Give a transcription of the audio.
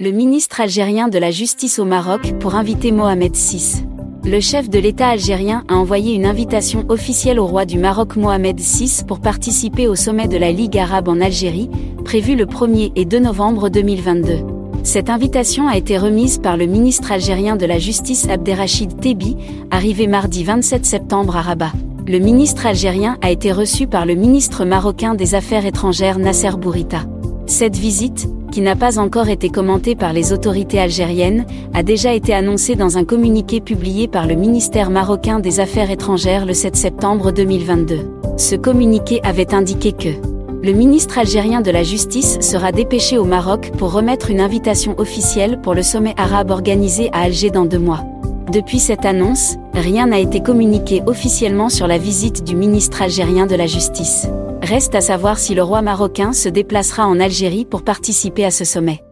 le ministre algérien de la Justice au Maroc pour inviter Mohamed VI. Le chef de l'État algérien a envoyé une invitation officielle au roi du Maroc Mohamed VI pour participer au sommet de la Ligue arabe en Algérie, prévu le 1er et 2 novembre 2022. Cette invitation a été remise par le ministre algérien de la Justice Abderrachid Tebi, arrivé mardi 27 septembre à Rabat. Le ministre algérien a été reçu par le ministre marocain des Affaires étrangères Nasser Bourita. Cette visite, qui n'a pas encore été commentée par les autorités algériennes, a déjà été annoncée dans un communiqué publié par le ministère marocain des Affaires étrangères le 7 septembre 2022. Ce communiqué avait indiqué que le ministre algérien de la Justice sera dépêché au Maroc pour remettre une invitation officielle pour le sommet arabe organisé à Alger dans deux mois. Depuis cette annonce, rien n'a été communiqué officiellement sur la visite du ministre algérien de la Justice. Reste à savoir si le roi marocain se déplacera en Algérie pour participer à ce sommet.